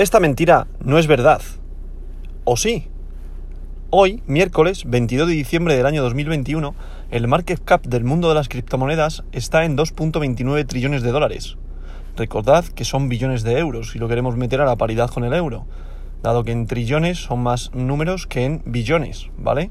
Esta mentira no es verdad. ¿O sí? Hoy, miércoles 22 de diciembre del año 2021, el market cap del mundo de las criptomonedas está en 2.29 trillones de dólares. Recordad que son billones de euros si lo queremos meter a la paridad con el euro, dado que en trillones son más números que en billones, ¿vale?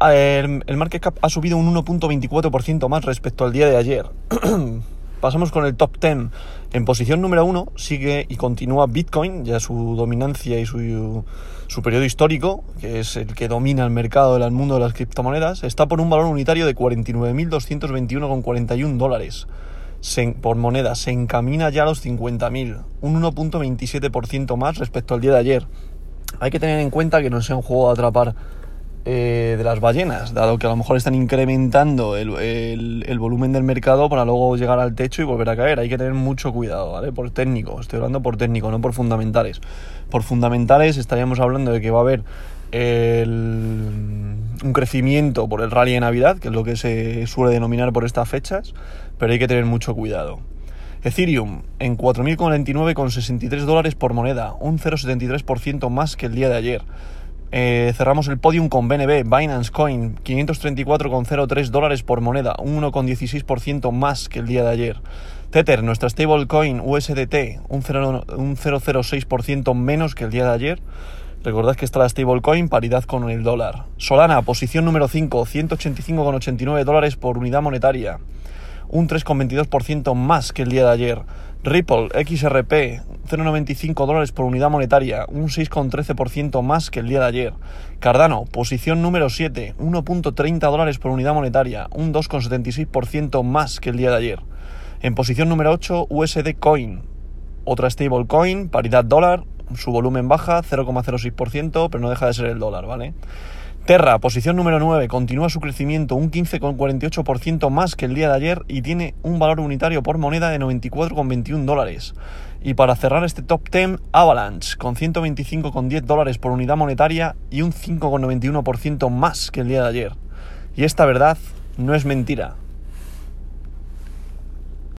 El, el market cap ha subido un 1.24% más respecto al día de ayer. Pasamos con el top 10. En posición número 1 sigue y continúa Bitcoin, ya su dominancia y su, su periodo histórico, que es el que domina el mercado del mundo de las criptomonedas, está por un valor unitario de 49.221,41 dólares por moneda. Se encamina ya a los 50.000, un 1.27% más respecto al día de ayer. Hay que tener en cuenta que no sea un juego de atrapar eh, de las ballenas, dado que a lo mejor están incrementando el, volumen del mercado para luego llegar al techo y volver a caer. Hay que tener mucho cuidado, ¿vale? Por técnico, estoy hablando por técnico, no por fundamentales. Por fundamentales estaríamos hablando de que va a haber un crecimiento por el rally de Navidad, que es lo que se suele denominar por estas fechas, pero hay que tener mucho cuidado. Ethereum en 4.049,63 dólares por moneda, un 0,73% más que el día de ayer. Eh, cerramos el podium con BNB, Binance Coin, 534,03 dólares por moneda, un 1,16% más que el día de ayer. Tether, nuestra stablecoin USDT, un 0,06% menos que el día de ayer. Recordad que está la stablecoin, paridad con el dólar. Solana, posición número 5, 185,89 dólares por unidad monetaria, un 3,22% más que el día de ayer. Ripple XRP 0,95 dólares por unidad monetaria, un 6,13% más que el día de ayer. Cardano, posición número 7, 1,30 dólares por unidad monetaria, un 2,76% más que el día de ayer. En posición número 8, USD Coin, otra stablecoin, paridad dólar, su volumen baja, 0,06%, pero no deja de ser el dólar, ¿vale? Terra, posición número 9, continúa su crecimiento un 15,48% más que el día de ayer y tiene un valor unitario por moneda de 94,21 dólares. Y para cerrar este top 10, Avalanche, con 125,10 dólares por unidad monetaria y un 5,91% más que el día de ayer. Y esta verdad no es mentira.